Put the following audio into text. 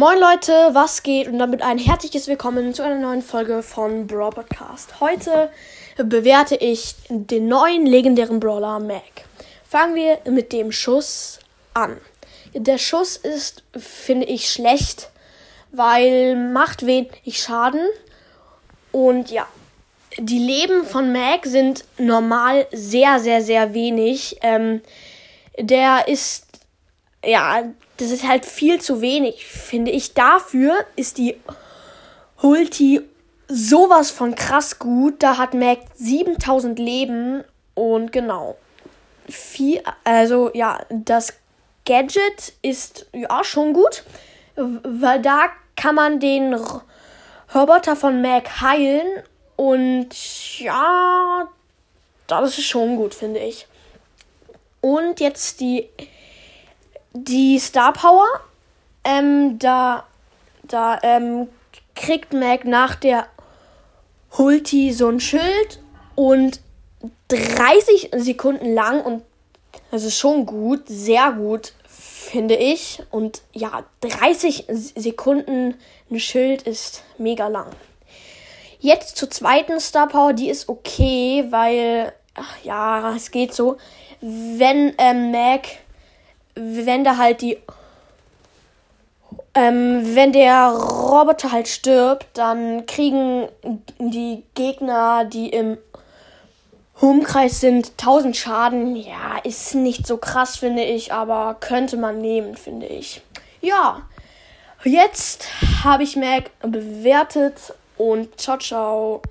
Moin Leute, was geht? Und damit ein herzliches Willkommen zu einer neuen Folge von Brawl Podcast. Heute bewerte ich den neuen legendären Brawler Mac. Fangen wir mit dem Schuss an. Der Schuss ist, finde ich, schlecht, weil macht wenig Schaden. Und ja, die Leben von Mac sind normal sehr, sehr, sehr wenig. Ähm, der ist, ja, das ist halt viel zu wenig, finde ich. Dafür ist die Ulti sowas von krass gut. Da hat Mac 7000 Leben und genau. Viel, also ja, das Gadget ist ja schon gut, weil da kann man den Roboter von Mac heilen und ja, das ist schon gut, finde ich. Und jetzt die die Star Power. Ähm, da da ähm, kriegt Mac nach der Hulti so ein Schild und 30 Sekunden lang und das ist schon gut, sehr gut, finde ich. Und ja, 30 Sekunden ein Schild ist mega lang. Jetzt zur zweiten Star Power, die ist okay, weil, ach, ja, es geht so. Wenn ähm, Mac wenn da halt die. Ähm, wenn der Roboter halt stirbt, dann kriegen die Gegner, die im Umkreis sind, 1000 Schaden. Ja, ist nicht so krass, finde ich, aber könnte man nehmen, finde ich. Ja, jetzt habe ich Mac bewertet und ciao, ciao.